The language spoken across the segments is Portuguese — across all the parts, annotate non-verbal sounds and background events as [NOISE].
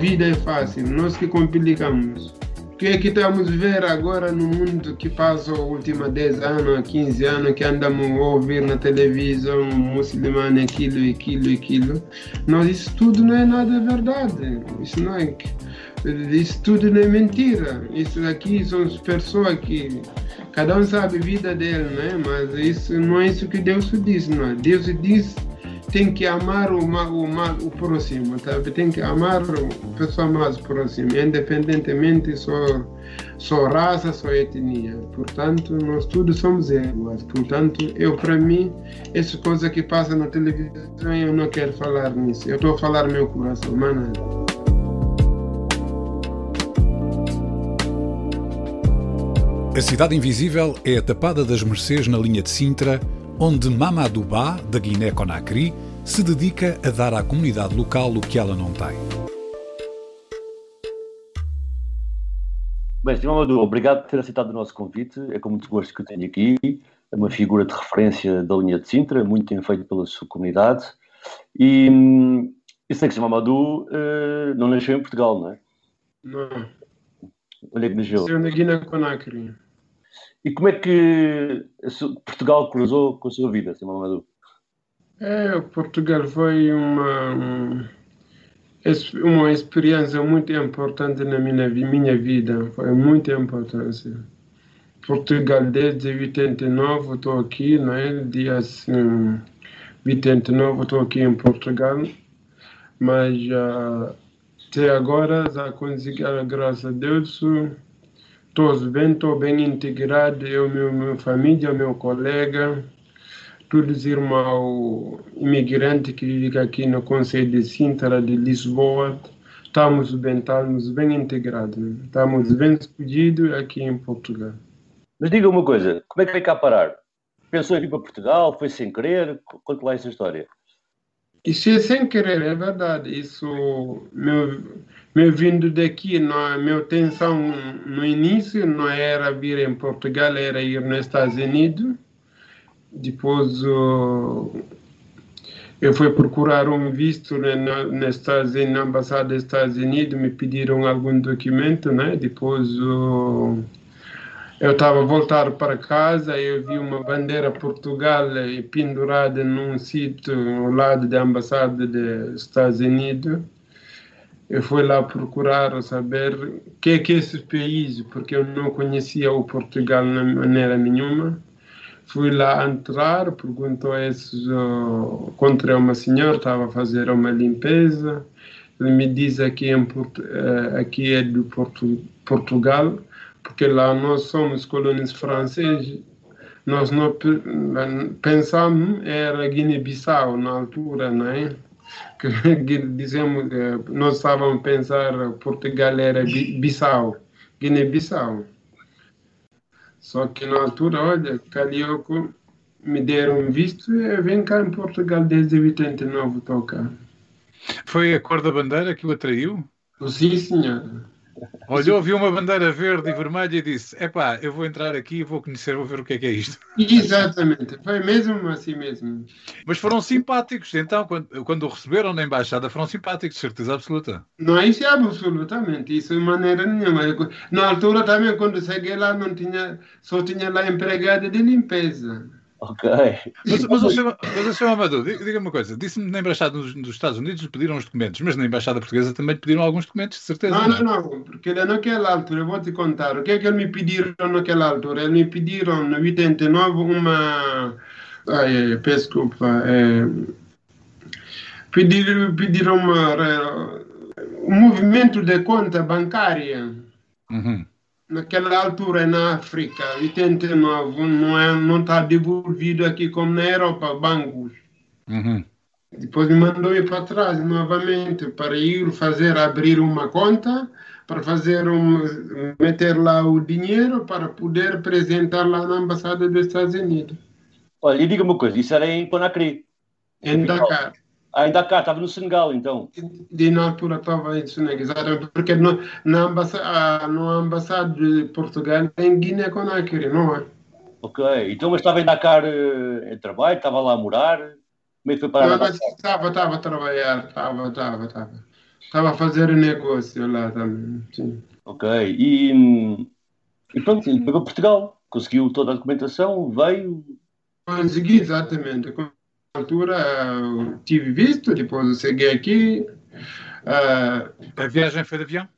Vida é fácil, nós que complicamos. O que é que estamos ver agora no mundo que passa os últimos 10 anos, 15 anos, que andamos a ouvir na televisão, muçulmano, aquilo, aquilo, aquilo. Nós, isso tudo não é nada verdade. Isso não é. Isso tudo não é mentira. Isso aqui são pessoas que cada um sabe a vida dele, né? Mas isso não é isso que Deus diz, não é? Deus diz tem que amar o, o, o próximo, sabe? Tem que amar a pessoa mais próxima, independentemente sua, sua raça, sua etnia. Portanto, nós todos somos iguais. Portanto, eu, para mim, essa coisa que passa na televisão, eu não quero falar nisso. Eu estou a falar meu coração, mano. A Cidade Invisível é a tapada das Mercês na linha de Sintra, onde Mamadou Ba, da Guiné-Conakry, se dedica a dar à comunidade local o que ela não tem. Bem, Sr. Mamadou, obrigado por ter aceitado o nosso convite. É com muito gosto que eu tenho aqui. É uma figura de referência da linha de Sintra, muito bem feito pela sua comunidade. E eu sei que o Sr. Mamadou uh, não nasceu em Portugal, não é? Não. Onde é que nasceu? Nasceu na Guiné-Conakry. E como é que Portugal cruzou com a sua vida, Sr. Mamadou? É, Portugal foi uma, uma experiência muito importante na minha, minha vida, foi muito importante. Portugal desde 89 estou aqui, né? Dia assim, 89 estou aqui em Portugal, mas uh, até agora já consegui, graças a Deus, estou bem, estou bem integrado, eu, meu, minha família, meu colega, todos irmãos imigrantes que vivem aqui no Conselho de Sintra, de Lisboa, estamos bem, estamos bem integrados, estamos bem escolhidos aqui em Portugal. Mas diga uma coisa, como é que veio cá parar? Pensou em vir para Portugal? Foi sem querer? Conte lá essa história. Isso é sem querer, é verdade. Isso, meu, meu vindo daqui, não, minha intenção no início não era vir em Portugal, era ir nos Estados Unidos depois uh, eu fui procurar um visto né, na, na embaixada dos Estados Unidos, me pediram algum documento, né? Depois uh, eu estava a voltar para casa, eu vi uma bandeira Portugal pendurada num sítio ao lado da embaixada dos Estados Unidos. Eu fui lá procurar saber o que é que esse país, porque eu não conhecia o Portugal de maneira nenhuma. Fui lá entrar, perguntou a esses, uh, encontrei uma senhora, estava a fazer uma limpeza. Ele me diz aqui, em, uh, aqui é do Porto, Portugal, porque lá nós somos colônias francesas. Nós não pensamos era Guiné-Bissau na altura, não é? Que [LAUGHS] dizemos, nós estávamos a pensar Portugal era Bissau, Guiné-Bissau. Só que na altura, olha, Carioco me deram visto e vem cá em Portugal desde 89 tocar. Foi a cor da bandeira que o atraiu? Sim, senhor. Olhou, viu uma bandeira verde e vermelha e disse: Epá, eu vou entrar aqui e vou conhecer, vou ver o que é que é isto. Exatamente, foi mesmo assim mesmo. Mas foram simpáticos, então, quando, quando o receberam na embaixada, foram simpáticos, certeza absoluta. Não, isso é absolutamente, isso de maneira nenhuma. Na altura também, quando cheguei lá, não tinha, só tinha lá empregada de limpeza. Ok. Mas, mas, o senhor, mas o senhor Amadou, diga-me uma coisa. Disse-me na Embaixada dos, dos, Estados Unidos lhe pediram os documentos, mas na Embaixada Portuguesa também lhe pediram alguns documentos, de certeza. Não, não, não, porque naquela altura, eu vou te contar, o que é que eles me pediram naquela altura? Eles me pediram, no 89, uma. Ai, peço desculpa. É, pediram, pediram uma, um movimento de conta bancária. Uhum naquela altura na África, 89, não é, não está devolvido aqui como na Europa, bancos. Uhum. Depois me mandou ir para trás novamente para ir fazer abrir uma conta para fazer um meter lá o dinheiro para poder apresentar lá na embaixada dos Estados Unidos. Olha, e diga uma coisa, isso era em Conakry? Em Dakar. Ah, em Dakar, estava no Senegal, então. De na altura estava em Senegal, exatamente, porque no, na, ambassada, ah, na ambassada de Portugal em Guiné-Conakry, não é? Ok, então mas estava em Dakar eh, em trabalho, estava lá a morar, como é que foi para? Estava, estava a trabalhar, estava, estava, estava. Estava a fazer negócio lá também, sim. Ok, e, e pronto, foi para Portugal, conseguiu toda a documentação, veio... Consegui, exatamente, altura tive visto, depois eu segui aqui. Uh, a viagem foi de avião?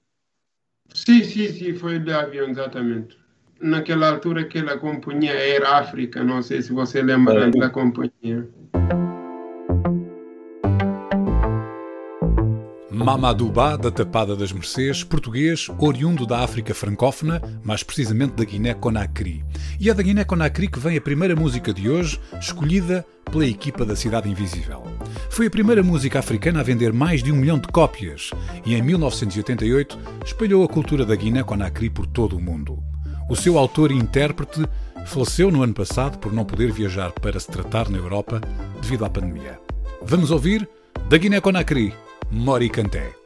Sim, sim, sim, foi de avião, exatamente. Naquela altura, aquela companhia era África, não sei se você lembra é. da companhia. Mamadou Ba, da Tapada das Mercês, português, oriundo da África francófona, mais precisamente da Guiné-Conakry. E é da Guiné-Conakry que vem a primeira música de hoje, escolhida pela equipa da Cidade Invisível. Foi a primeira música africana a vender mais de um milhão de cópias e, em 1988, espalhou a cultura da Guiné-Conakry por todo o mundo. O seu autor e intérprete faleceu no ano passado por não poder viajar para se tratar na Europa devido à pandemia. Vamos ouvir da Guiné-Conakry Mori Canté.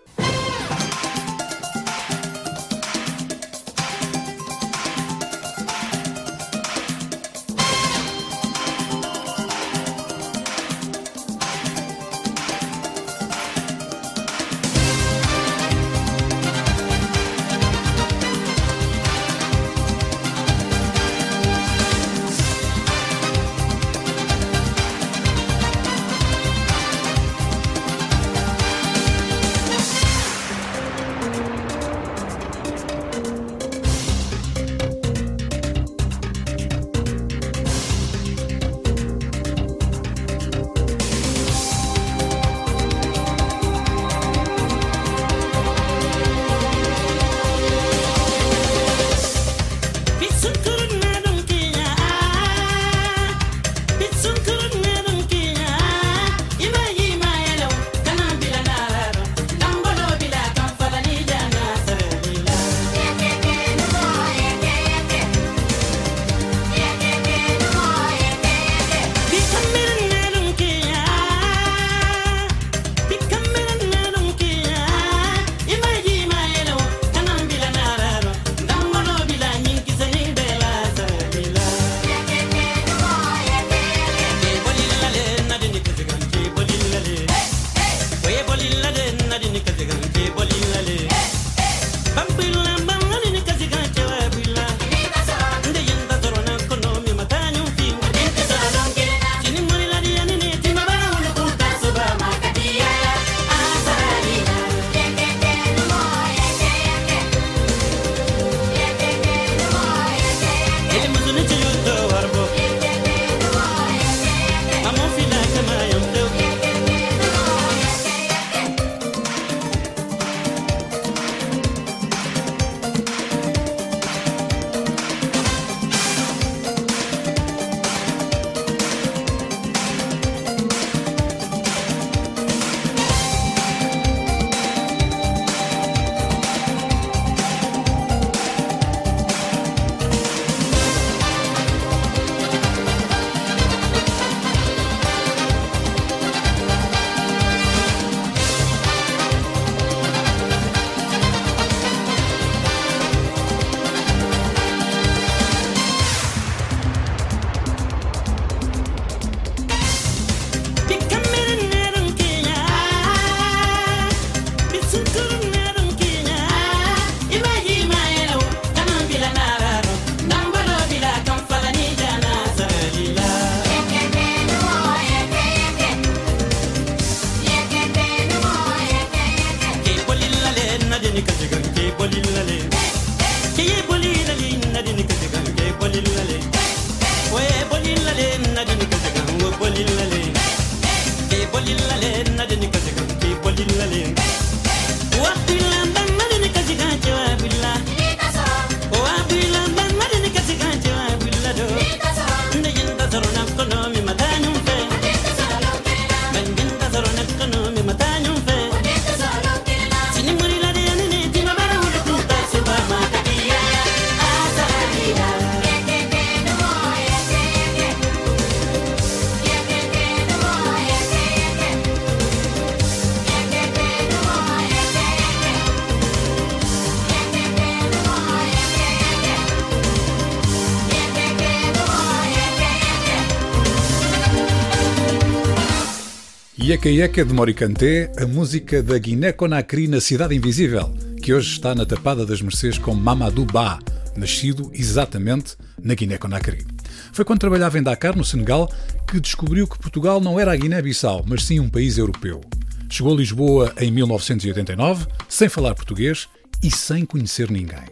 Yeka de Moricanté, a música da Guiné-Conakry na Cidade Invisível, que hoje está na Tapada das Mercês com Mamadou Ba, nascido exatamente na Guiné-Conakry. Foi quando trabalhava em Dakar, no Senegal, que descobriu que Portugal não era a Guiné-Bissau, mas sim um país europeu. Chegou a Lisboa em 1989, sem falar português e sem conhecer ninguém.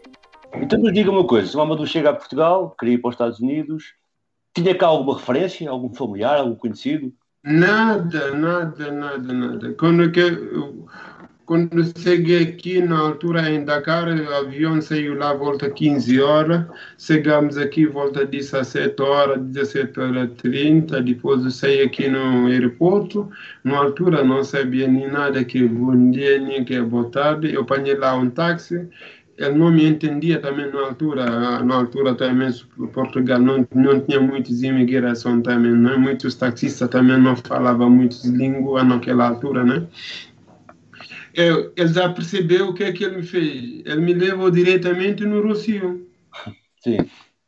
Então nos diga uma coisa, o Mamadou chega a Portugal, queria ir para os Estados Unidos, tinha cá alguma referência, algum familiar, algum conhecido? Nada, nada, nada, nada. Quando, que, quando cheguei aqui, na altura em Dakar, o avião saiu lá volta 15 horas, chegamos aqui volta 17 horas, 17 horas 30, depois eu saí aqui no aeroporto, na altura não sabia nem nada que bom dia, nem que boa tarde, eu apanhei lá um táxi, ele não me entendia também na altura, na altura também Portugal não, não tinha muitos imigração também, né? muitos taxistas também não falavam muitas línguas naquela altura, né? Eu, ele já percebeu o que é que ele me fez. Ele me levou diretamente no Rocio. Sim.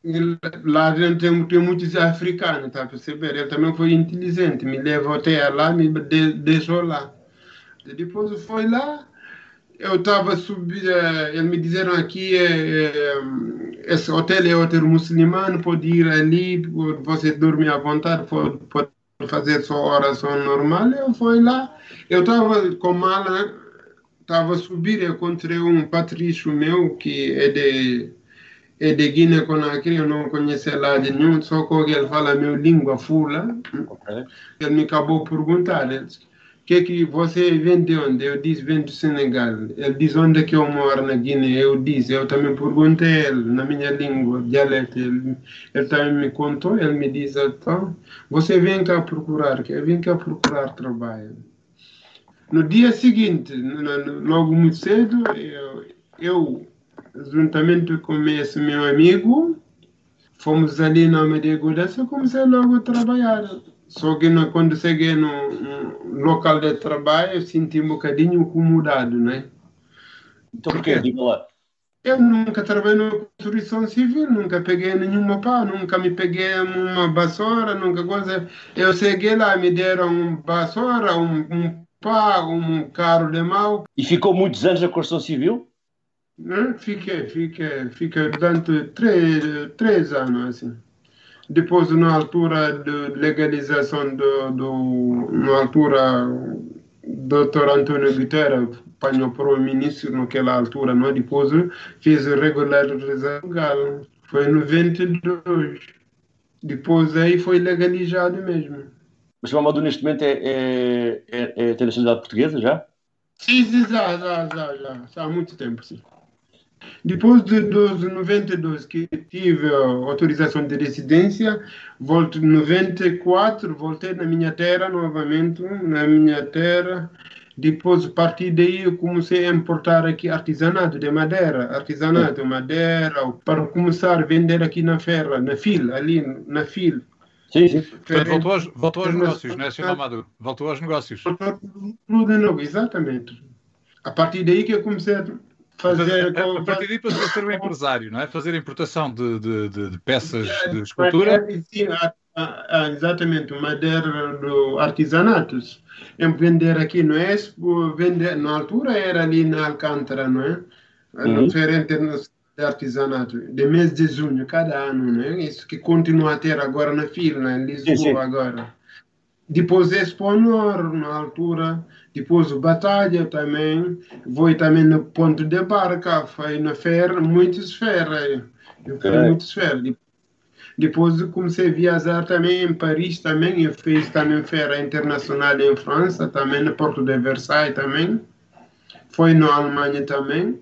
Ele, lá dentro tem, tem muitos africanos, tá a perceber? Ele também foi inteligente, me levou até lá, me de, deixou lá. Depois foi lá, eu estava subindo, eles me disseram aqui, esse hotel é hotel muçulmano, pode ir ali, você dormir à vontade, pode, pode fazer sua oração normal. Eu fui lá, eu estava com mala, estava subir, encontrei um patrício meu que é de é de Guiné-Conakry, eu não conhecia lá de nenhum, só que ele fala minha língua fula. Okay. Ele me acabou perguntar, ele disse, que que você vem de onde? Eu disse, vem do Senegal. Ele diz, onde é que eu moro na Guiné? Eu disse, eu também perguntei ele, na minha língua, dialeto. Ele, ele também me contou, ele me disse, então, você vem cá procurar, eu vim cá procurar trabalho. No dia seguinte, logo muito cedo, eu, eu juntamente com esse meu amigo, fomos ali na Maria e comecei logo a trabalhar. Só que no, quando cheguei no, no, local de trabalho, eu senti um bocadinho incomodado, né? Então porquê? Diga lá. Eu nunca trabalhei na construção civil, nunca peguei nenhuma pá, nunca me peguei uma vassoura, nunca coisa. Eu cheguei lá, me deram uma vassoura, um, um pá, um carro de mal. E ficou muitos anos na construção civil? Né? Fiquei, fiquei, fiquei durante três, três anos, assim depois na altura de legalização do, do na altura Dr. António Guterres para o ministro naquela altura, não? depois fez regularização legal, foi em 92. Depois aí foi legalizado mesmo. Mas o Mamadou neste momento é, é, é, é ter nacionalidade portuguesa já? Sim, sim, já, já, já, já há muito tempo, sim. Depois de, dos 92 que tive autorização de residência, volto 94, voltei na minha terra novamente, na minha terra. Depois, a partir daí, eu comecei a importar aqui artesanato de madeira, artesanato, madeira, para começar a vender aqui na feira, na fila, ali na fila. Sim, sim. Portanto, voltou aos, voltou aos negócios, não é, Sr. Amado? Voltou aos negócios. Tudo de novo, exatamente. A partir daí que eu comecei a fazer. A, a partir daí passou a ser um empresário, não é? Fazer importação de, de, de, de peças de escultura. Sim, exatamente, madeira do artesanatos. Em vender aqui no Expo, vender, na altura era ali na Alcântara, não é? Uhum. Feira Internacional de Artesanato, de mês de junho, cada ano, não é? Isso que continua a ter agora na fila, em Lisboa, sim, sim. agora. Depois Expo Nor, na altura, depois Batalha também, vou também no ponto de barca, foi na feira, muitas feiras, eu fui é. muitas feiras. Depois comecei a viajar também em Paris também, eu fiz também feira internacional em França, também no Porto de Versailles também, foi na Alemanha também.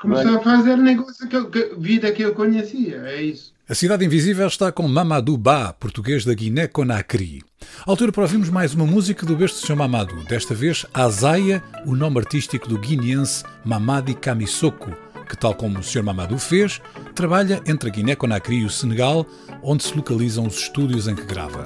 Comecei a fazer negócio, que, que, vida que eu conhecia, é isso. A Cidade Invisível está com Mamadou Ba, português da Guiné-Conakry. Altura para ouvirmos mais uma música do besta Sr. Mamadou, desta vez Azaia, o nome artístico do guineense Mamadi Kamisoko, que, tal como o Sr. Mamadou fez, trabalha entre a Guiné-Conakry e o Senegal, onde se localizam os estúdios em que grava.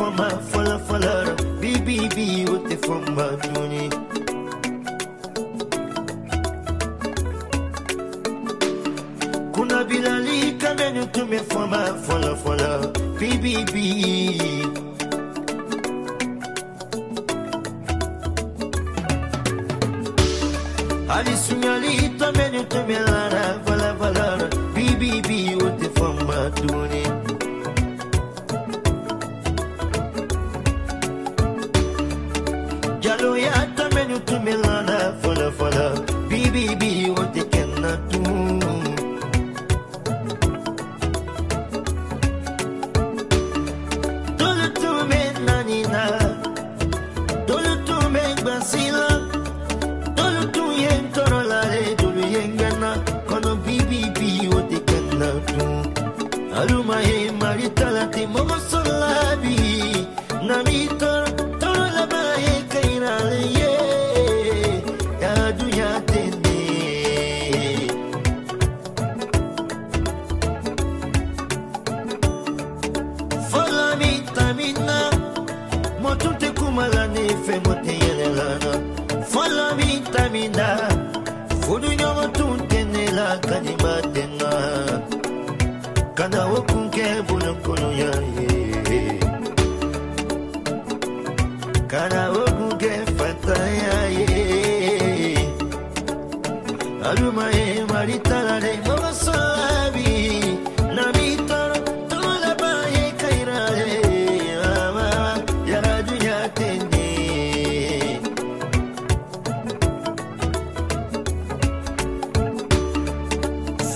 from a follow follow BBB with the from a money. Kuna bilali kama nitume from a follow follow BBB. Ali sunyali tome nitume lana follow follow BBB with the from a money. Baby.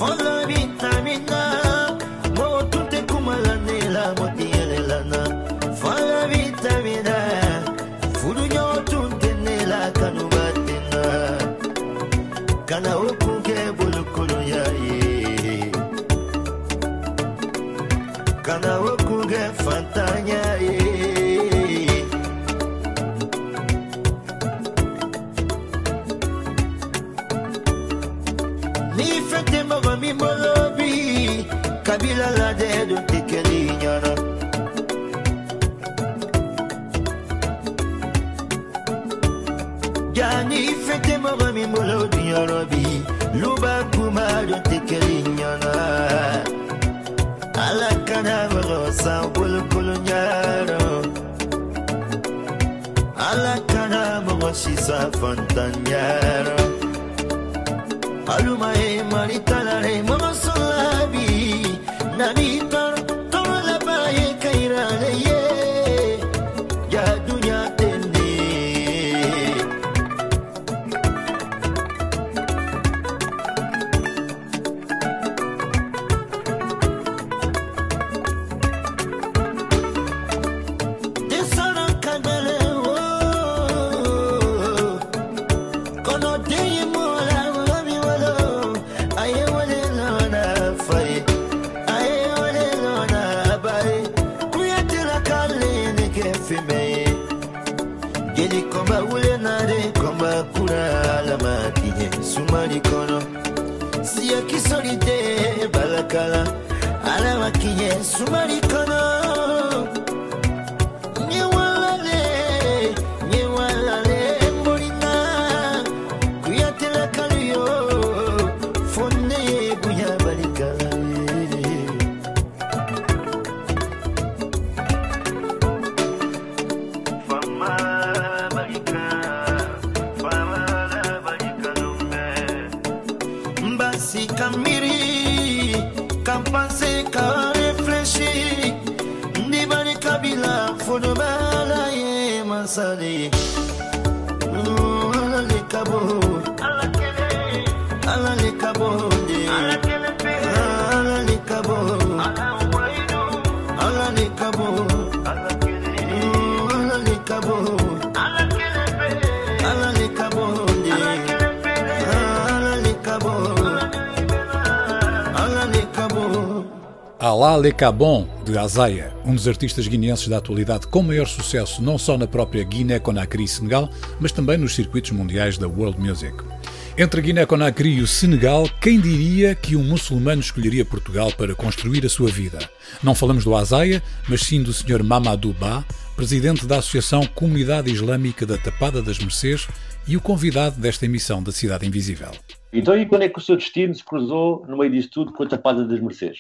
Hola. yorobi luba kuma don tekelin yana alaka na marosa kulkulun yaro alaka na maroshi sa fantan yaro aluma e maritala re marosa labi na mito Alá Le Cabon, de Azaia, um dos artistas guineenses da atualidade com maior sucesso não só na própria Guiné-Conakry e Senegal, mas também nos circuitos mundiais da World Music. Entre Guiné-Conakry e o Senegal, quem diria que um muçulmano escolheria Portugal para construir a sua vida? Não falamos do Azaia, mas sim do Sr. Mamadou Ba, presidente da Associação Comunidade Islâmica da Tapada das Mercês e o convidado desta emissão da Cidade Invisível. Então, e quando é que o seu destino se cruzou no meio disso tudo com a Tapada das Mercês?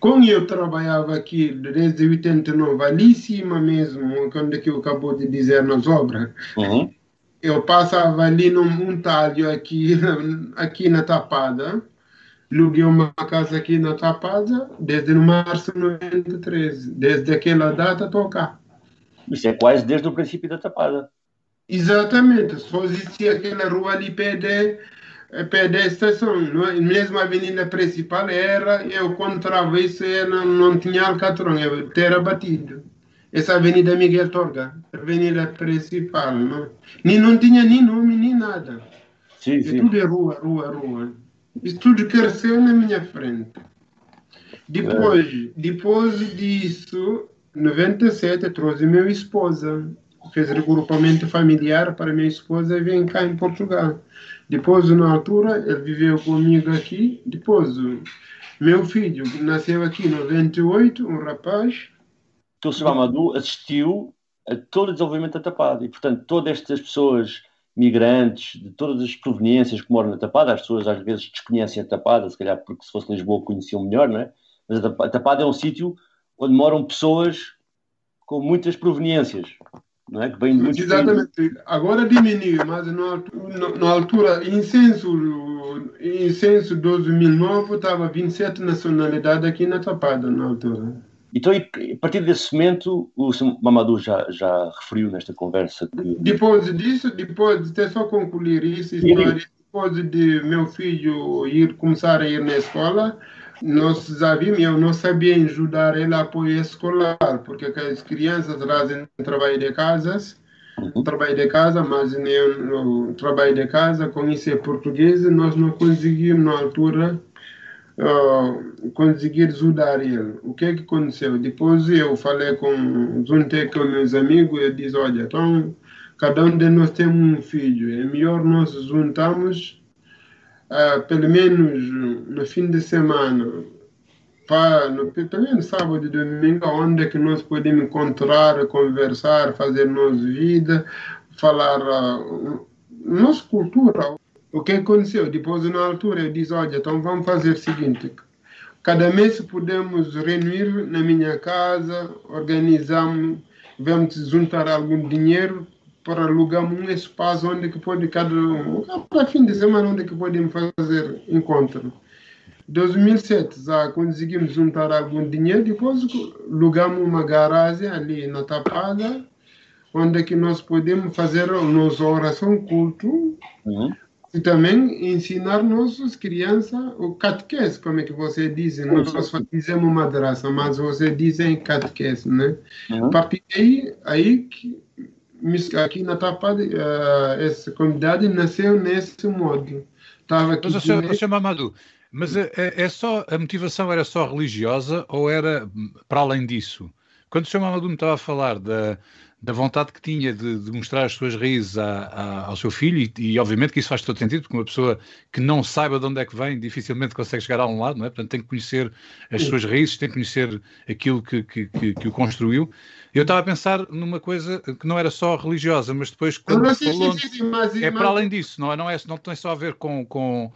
Como eu trabalhava aqui desde 89, ali em cima mesmo, quando que eu acabou de dizer nas obras, Uhum. eu passava ali num um talho aqui, [LAUGHS] aqui na Tapada, aluguei uma casa aqui na Tapada desde março de 93. Desde aquela data estou cá. Isso é quase desde o princípio da Tapada. Exatamente, só existia aquela rua ali perto estação, não é? mesmo a avenida principal era, eu quando isso era, não tinha alcatrão, eu era batido. Essa avenida Miguel Torga, avenida principal, não, nem, não tinha nem nome, nem nada. Sim, E sim. tudo é rua, rua, rua. Isso tudo cresceu na minha frente. Depois, depois disso, 97, trouxe minha esposa. Fiz regrupamento familiar para minha esposa vir cá em Portugal. Depois, na altura, ele viveu comigo aqui. Depois, meu filho nasceu aqui em 98, um rapaz. Então, o Sr. Mamadou assistiu a todo o desenvolvimento da Tapada e, portanto, todas estas pessoas migrantes de todas as proveniências que moram na Tapada, as pessoas às vezes desconhecem a Tapada, se calhar porque se fosse Lisboa conheciam melhor, não é? Mas a Tapada é um sítio onde moram pessoas com muitas proveniências, não é? Que muitos países. Exatamente. Agora diminuiu, mas na, altu- na- na altura, em censo, em censo 2009, estava 27 nacionalidades aqui na Tapada, na altura. Então, a partir desse momento, o. Mamadou já, já referiu nesta conversa que Depois disso, depois de só concluir isso, história, depois de meu filho ir começar a ir na escola, nós sabíamos, eu não sabia ajudar ele a apoio escolar, porque as crianças trazem trabalho de casas, Uhum. trabalho de casa, mas eu, no trabalho de casa, conhecer português, nós não conseguimos na altura ah, conseguir ajudar ele. O que é que aconteceu? Depois eu falei com, juntei com meus amigos, eu disse, olha, então, cada um de nós tem um filho, é melhor nós juntarmos, ah, pelo menos no fim de semana, para, no, pelo menos sábado e domingo, onde é que nós podemos encontrar, conversar, fazer nossa vida, falar ah, nossa cultura. O que aconteceu? Depois, na altura, eu disse, olha, então vamos fazer o seguinte, cada mês podemos reunir na minha casa, organizamos, vamos juntar algum dinheiro para alugar um espaço onde que pode cada cada fim de semana onde que podemos fazer encontro. 2007 já conseguimos juntar algum dinheiro, depois alugamos uma garagem ali na Tapada, onde que nós podemos fazer nossa oração culto Uhum. e também ensinar nossas crianças o catequese, como é que você diz, nós só dizemos madraça, mas você diz em catequese, né? Uhum. A partir daí, aí que aqui na Tapada, eh, essa comunidade nasceu nesse modo. Estava aqui Mas, o senhor, direto- o senhor Mamadou, mas é, é- é só, a motivação era só religiosa ou era hum, para além disso? Quando o senhor Mamadou me estava a falar da, da vontade que tinha de, de mostrar as suas raízes ao seu filho, e, e obviamente que isso faz todo sentido, porque uma pessoa que não saiba de onde é que vem dificilmente consegue chegar a um lado, não é? Portanto, tem que conhecer as suas raízes, tem que conhecer aquilo que, que, que, que o construiu. Eu estava a pensar numa coisa que não era só religiosa, mas depois quando sim, falou... sim, sim, sim, mas, É mas- para além disso, não, é, não, é, não tem só a ver com, com,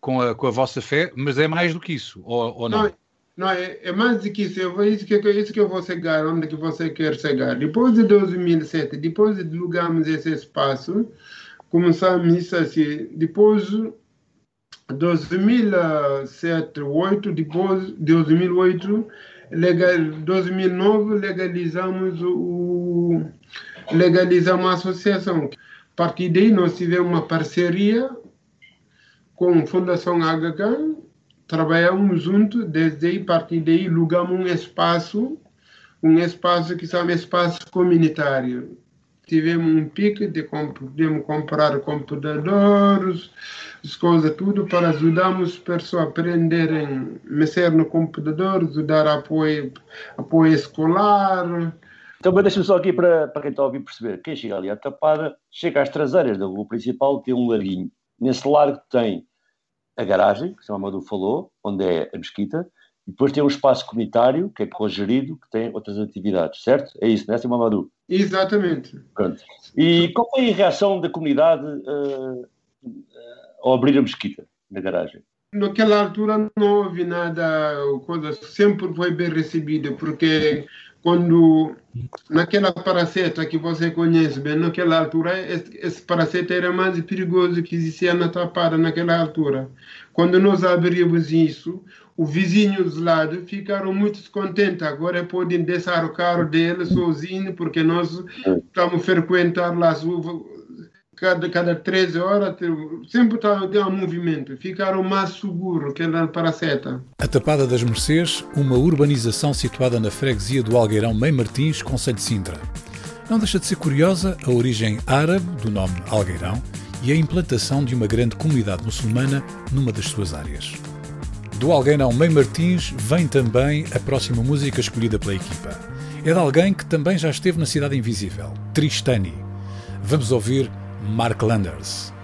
com, a, com a vossa fé, mas é mais do que isso, ou, ou não? Não, não é, é mais do que isso. Eu isso, que, isso que eu vou chegar, onde que você quer chegar. Depois de 2007, depois de alugarmos esse espaço, começamos assim. Depois, 2007, 2008, depois 2008, legal, 2009, legalizamos o legalizamos a associação. A partir daí, nós tivemos uma parceria com a Fundação HK, trabalhamos juntos, desde aí, a partir daí, alugamos um espaço, um espaço que chama espaço comunitário. Tivemos um pique de podemos comprar computadores, as coisas tudo, para ajudarmos as pessoas a aprenderem a mexer no computador, ajudar apoio, apoio escolar. Então, deixa-me só aqui para, para quem está a ouvir perceber. Quem chega ali à Tapada, chega às traseiras da rua principal, tem um larguinho. Nesse largo tem a garagem, que o Sr. Amadou falou, onde é a mesquita, e depois tem um espaço comunitário, que é cogerido, que tem outras atividades, certo? É isso, não é, Sr. Mamadou? Exatamente. Pronto. E qual foi a reação da comunidade uh, ou abrir a mesquita na garagem. Naquela altura não houve nada, coisa, sempre foi bem recebida, porque quando naquela paraceta que você conhece bem, naquela altura, esse, esse paraceta era mais perigoso que existia na tapada naquela altura. Quando nós abrimos isso, os vizinhos lado ficaram muito contentes. Agora podem deixar o carro deles sozinho, porque nós estamos frequentando lá cada, cada 13 horas, sempre está um movimento. Ficaram mais seguros que na Paraceta. A Tapada das Mercês, uma urbanização situada na freguesia do Algueirão Mãe Martins, Conselho de Sintra. Não deixa de ser curiosa a origem árabe do nome Algueirão e a implantação de uma grande comunidade muçulmana numa das suas áreas. Do Algueirão Mãe Martins vem também a próxima música escolhida pela equipa. É de alguém que também já esteve na Cidade Invisível, Tristani. Vamos ouvir Mark Landers.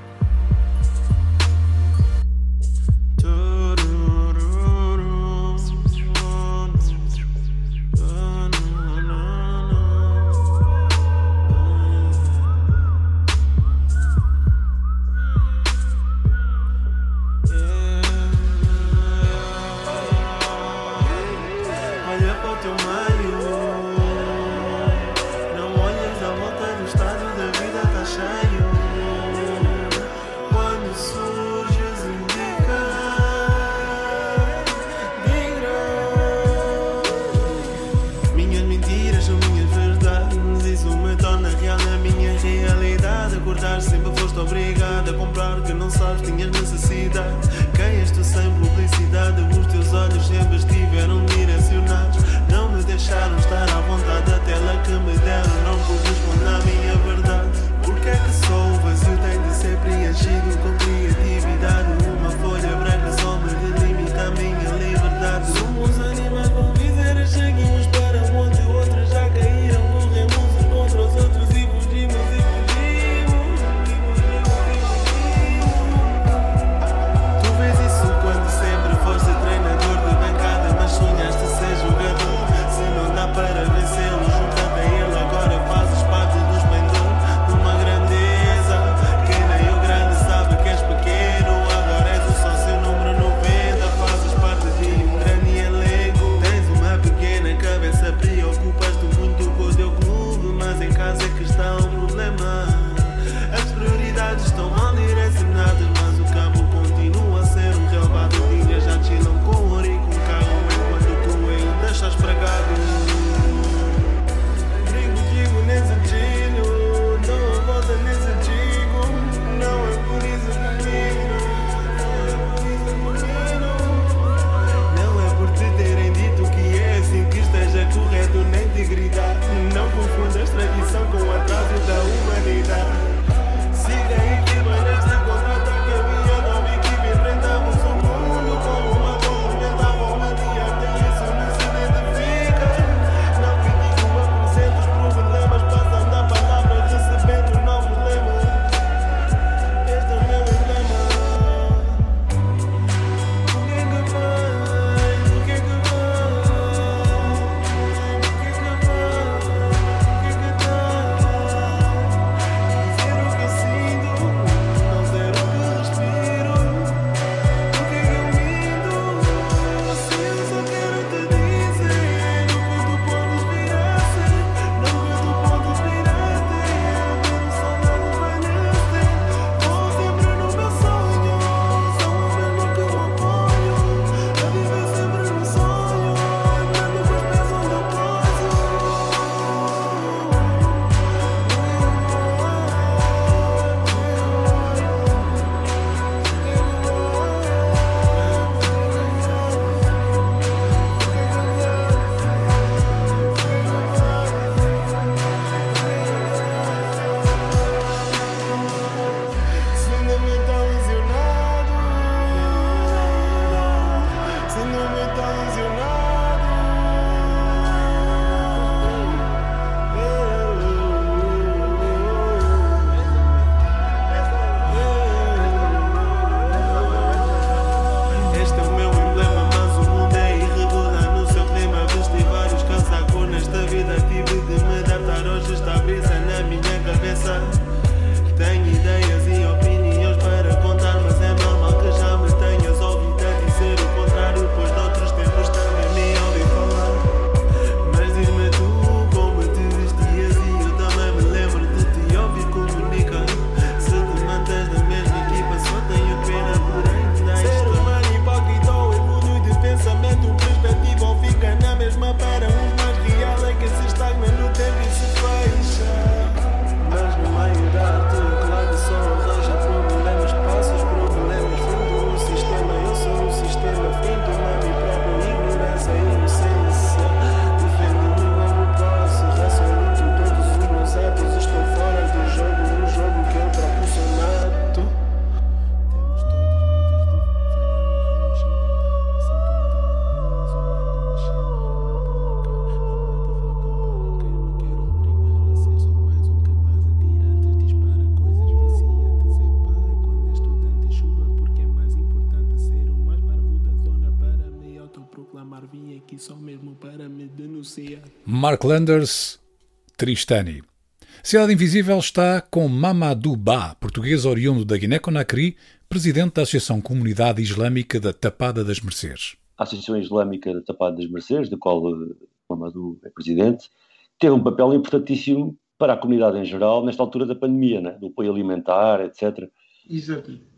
Mark Landers, Tristani. Cidade Invisível está com Mamadou Ba, português oriundo da Guiné-Conakry, presidente da Associação Comunidade Islâmica da Tapada das Mercês. A Associação Islâmica da Tapada das Mercês, da qual Mamadou é presidente, teve um papel importantíssimo para a comunidade em geral nesta altura da pandemia, né? do apoio alimentar, etc. Exatamente.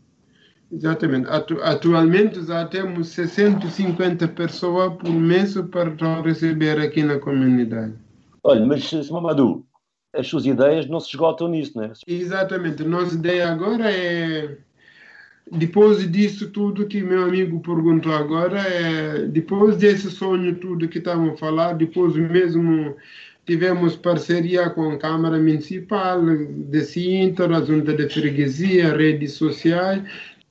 Exatamente. Atu atualmente já temos 650 pessoas por mês para receber aqui na comunidade. Olha, mas Mamadou, as suas ideias não se esgotam nisso, não é? Exatamente. Nossa ideia agora é, depois disso tudo que meu amigo perguntou agora, é, depois desse sonho tudo que estamos a falar, depois mesmo tivemos parceria com a Câmara Municipal de Sintra, a Junta de Freguesia, redes sociais,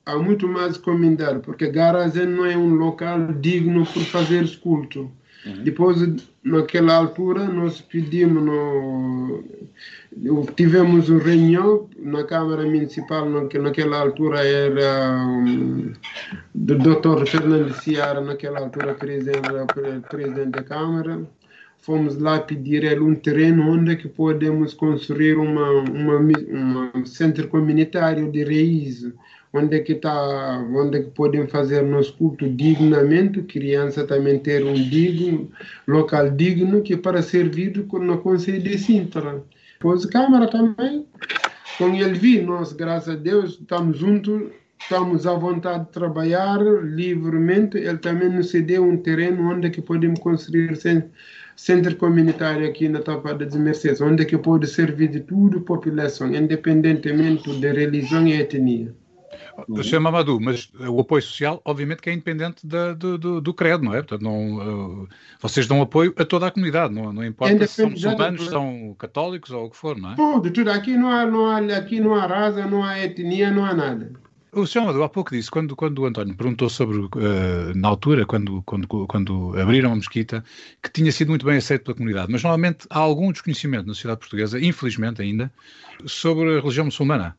há muito mais comentar, porque Garazem não é um local digno para fazer culto. Uhum. Depois, naquela altura, nós pedimos, no, tivemos uma reunião na Câmara Municipal, naquela altura era um, do Dr. Fernando Ciara, naquela altura presidente, presidente da Câmara. Fomos lá pedir ele um terreno onde que podemos construir uma, uma, uma centro comunitário de raiz onde é que está, onde é que podem fazer nosso culto dignamente, criança também ter um digno, local digno que para servir no Conselho de Sintra. Pois Câmara também, com ele vi, nós, graças a Deus, estamos juntos, estamos à vontade de trabalhar livremente, ele também nos cedeu um terreno onde é que podemos construir centro comunitário aqui na Tapada de Mercedes, onde que pode servir de tudo a população, independentemente de religião e etnia. Uhum. Sr. Mamadou, mas o apoio social, obviamente, que é independente da, do, do, do, credo, não é? Portanto, não, uh, vocês dão apoio a toda a comunidade, não, não importa se são muçulmanos, são católicos ou o que for, não é? Tudo, tudo. Aqui não há, não há, aqui não há raça, não há etnia, não há nada. O senhor Amadou há pouco disse, quando, quando o António perguntou sobre, uh, na altura, quando, quando, quando abriram a mesquita, que tinha sido muito bem aceito pela comunidade, mas normalmente há algum desconhecimento na sociedade portuguesa, infelizmente ainda, sobre a religião muçulmana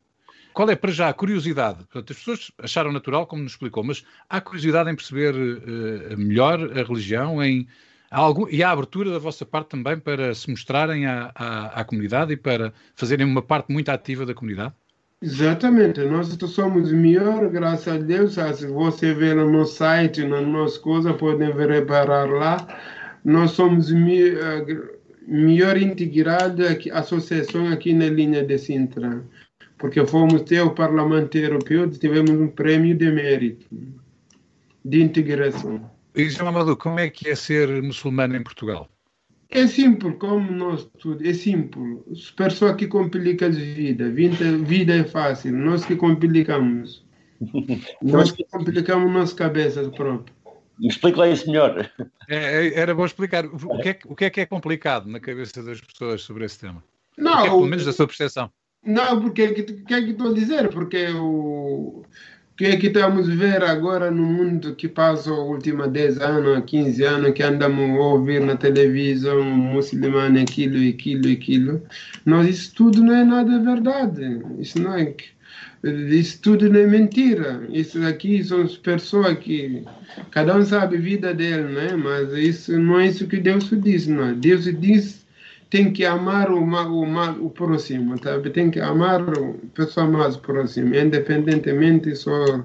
qual é para já a curiosidade? Portanto, as pessoas acharam natural, como nos explicou, mas há curiosidade em perceber uh, melhor a religião, em há algum, e há abertura da vossa parte também para se mostrarem à, à, à, comunidade e para fazerem uma parte muito ativa da comunidade? Exatamente, nós somos melhor, graças a Deus. Se você vê no nosso site, na nossa coisa, podem reparar lá. Nós somos eh, melhor integrada associação aqui na linha de Sintra porque fomos ter o Parlamento Europeu tivemos um prêmio de mérito de integração. E, João Amadou, como é que é ser muçulmano em Portugal? É simples, como nós tudo, é simples. Pessoa que complica a vida, vida, vida é fácil, nós que complicamos. [LAUGHS] nós que complicamos nossas cabeças próprias. Explique lá isso melhor. É, é, era bom explicar. O que, é, o que, é, que é complicado na cabeça das pessoas sobre esse tema? Não, o que é, pelo menos da sua percepção. Não, porque o que, é que estou a dizer? Porque o que é que estamos a ver agora no mundo que passa os últimos 10 anos, 15 anos, que andamos a ouvir na televisão muçulmano aquilo, aquilo, aquilo. Nós, isso tudo não é nada verdade. Isso não é. Isso tudo não é mentira. Isso aqui são pessoas que cada um sabe a vida dele, né? Mas isso não é isso que Deus diz, não. Deus diz tem que amar o, o, o próximo, sabe? Tem que amar a pessoa mais próxima, independentemente só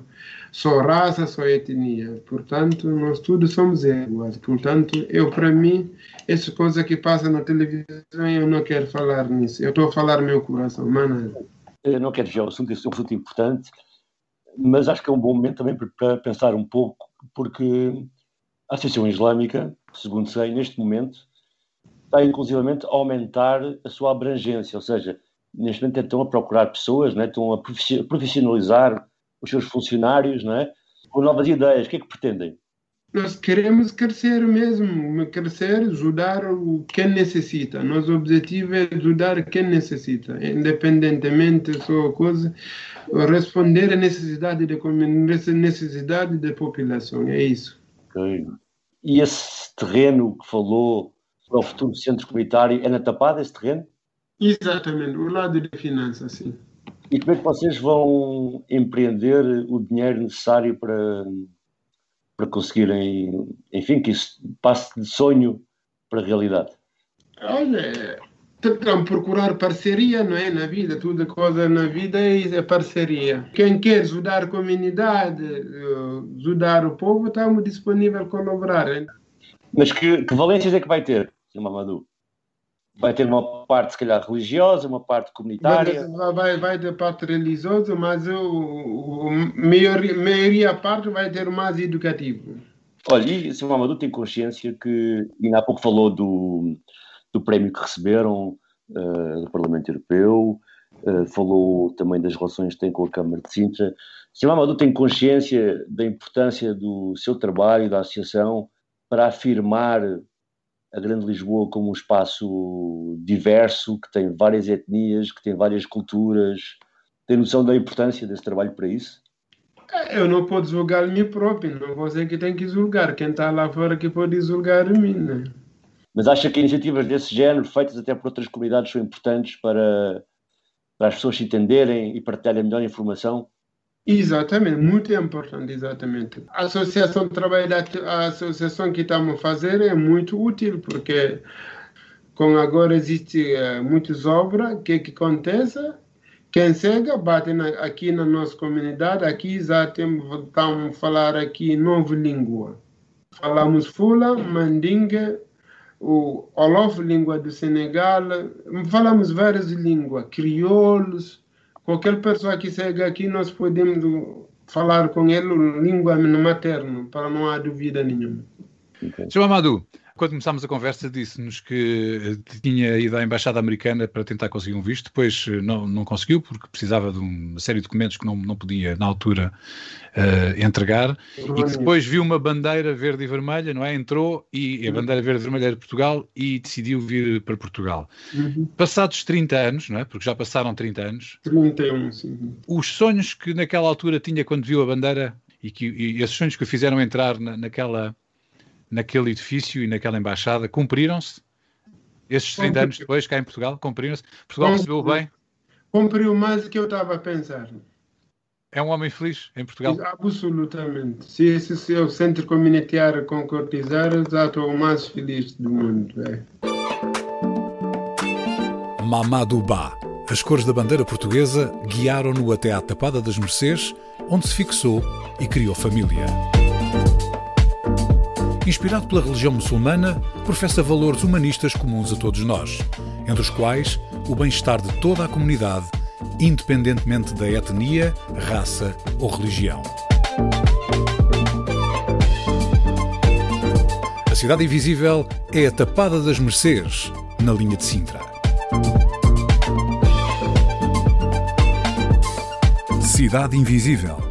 só raça, só etnia. Portanto, nós todos somos iguais. Portanto, eu para mim, essa coisa que passa na televisão, eu não quero falar nisso. Eu estou a falar meu coração, mano. Eu não quero já o assunto, esse é um assunto importante, mas acho que é um bom momento também para pensar um pouco, porque a Associação Islâmica, segundo sei, neste momento, está inclusivamente a aumentar a sua abrangência, ou seja, neste momento estão a procurar pessoas, né? estão a profissionalizar os seus funcionários né? com novas ideias. O que é que pretendem? Nós queremos crescer mesmo, crescer, ajudar quem necessita. Nosso objetivo é ajudar quem necessita, independentemente da sua coisa, responder à necessidade da necessidade da população. É isso. Okay. E esse terreno que falou para o futuro centro comunitário é na Tapada esse terreno? Exatamente, o lado de finanças, sim. E como é que vocês vão empreender o dinheiro necessário para, para conseguirem, enfim, que isso passe de sonho para realidade? Olha, tentam procurar parceria, não é? Na vida, tudo coisa na vida é parceria. Quem quer ajudar a comunidade, eh, ajudar o povo, estamos disponíveis a colaborar. Mas que, que valências é que vai ter, Sr. Mamadou? Vai ter uma parte, se calhar, religiosa, uma parte comunitária? Vai, vai, vai ter parte religiosa, mas o, o, maioria, maioria parte vai ter mais educativo. Olha, e o Sr. Mamadou tem consciência que, ainda há pouco falou do, do prémio que receberam eh, do Parlamento Europeu, eh, falou também das relações que tem com a Câmara de Sintra. O Sr. Mamadou tem consciência da importância do seu trabalho, da associação, para afirmar a Grande Lisboa como um espaço diverso, que tem várias etnias, que tem várias culturas. Tem noção da importância desse trabalho para isso? Eu não posso julgar mim próprio, não você que tem que julgar. Quem está lá fora que pode julgar mim, né? Mas acha que iniciativas desse género, feitas até por outras comunidades, são importantes para, para as pessoas se entenderem e partilharem melhor informação? Exatamente, muito importante, exatamente. A associação de trabalho, a associação que estamos fazer é muito útil, porque com agora existe uh, muitas obras, o que que acontece? Quem chega, bate na, aqui na nossa comunidade, aqui já temos, estamos a falar aqui nova língua. Falamos Fula, Mandinga, o Olof, língua do Senegal, falamos várias línguas, crioulos, qualquer pessoa que chega aqui, nós podemos falar com ele língua materna, para não há dúvida nenhuma. Okay. Sr. Amadou, quando começámos a conversa, disse-nos que tinha ido à Embaixada Americana para tentar conseguir um visto, depois não, não conseguiu, porque precisava de uma série de documentos que não, não podia, na altura, uh, entregar, e que depois viu uma bandeira verde e vermelha, não é? Entrou e a bandeira verde e vermelha era de Portugal e decidiu vir para Portugal. Uhum. Passados 30 anos, não é? Porque já passaram 30 anos. 31, sim. Os sonhos que naquela altura tinha quando viu a bandeira e, que, e esses sonhos que o fizeram entrar na, naquela naquele edifício e naquela embaixada cumpriram-se? Esses 30 anos depois, cá em Portugal, cumpriram-se? Portugal recebeu bem? Cumpriu mais do que eu estava a pensar. É um homem feliz em Portugal? Absolutamente. Se esse seu centro comunitário concretizar, já estou o mais feliz do mundo. É. Mamadou Ba. As cores da bandeira portuguesa guiaram-no até à Tapada das Mercês, onde se fixou e criou família. Inspirado pela religião muçulmana, professa valores humanistas comuns a todos nós, entre os quais o bem-estar de toda a comunidade, independentemente da etnia, raça ou religião. A Cidade Invisível é a Tapada das Mercês, na linha de Sintra. Cidade Invisível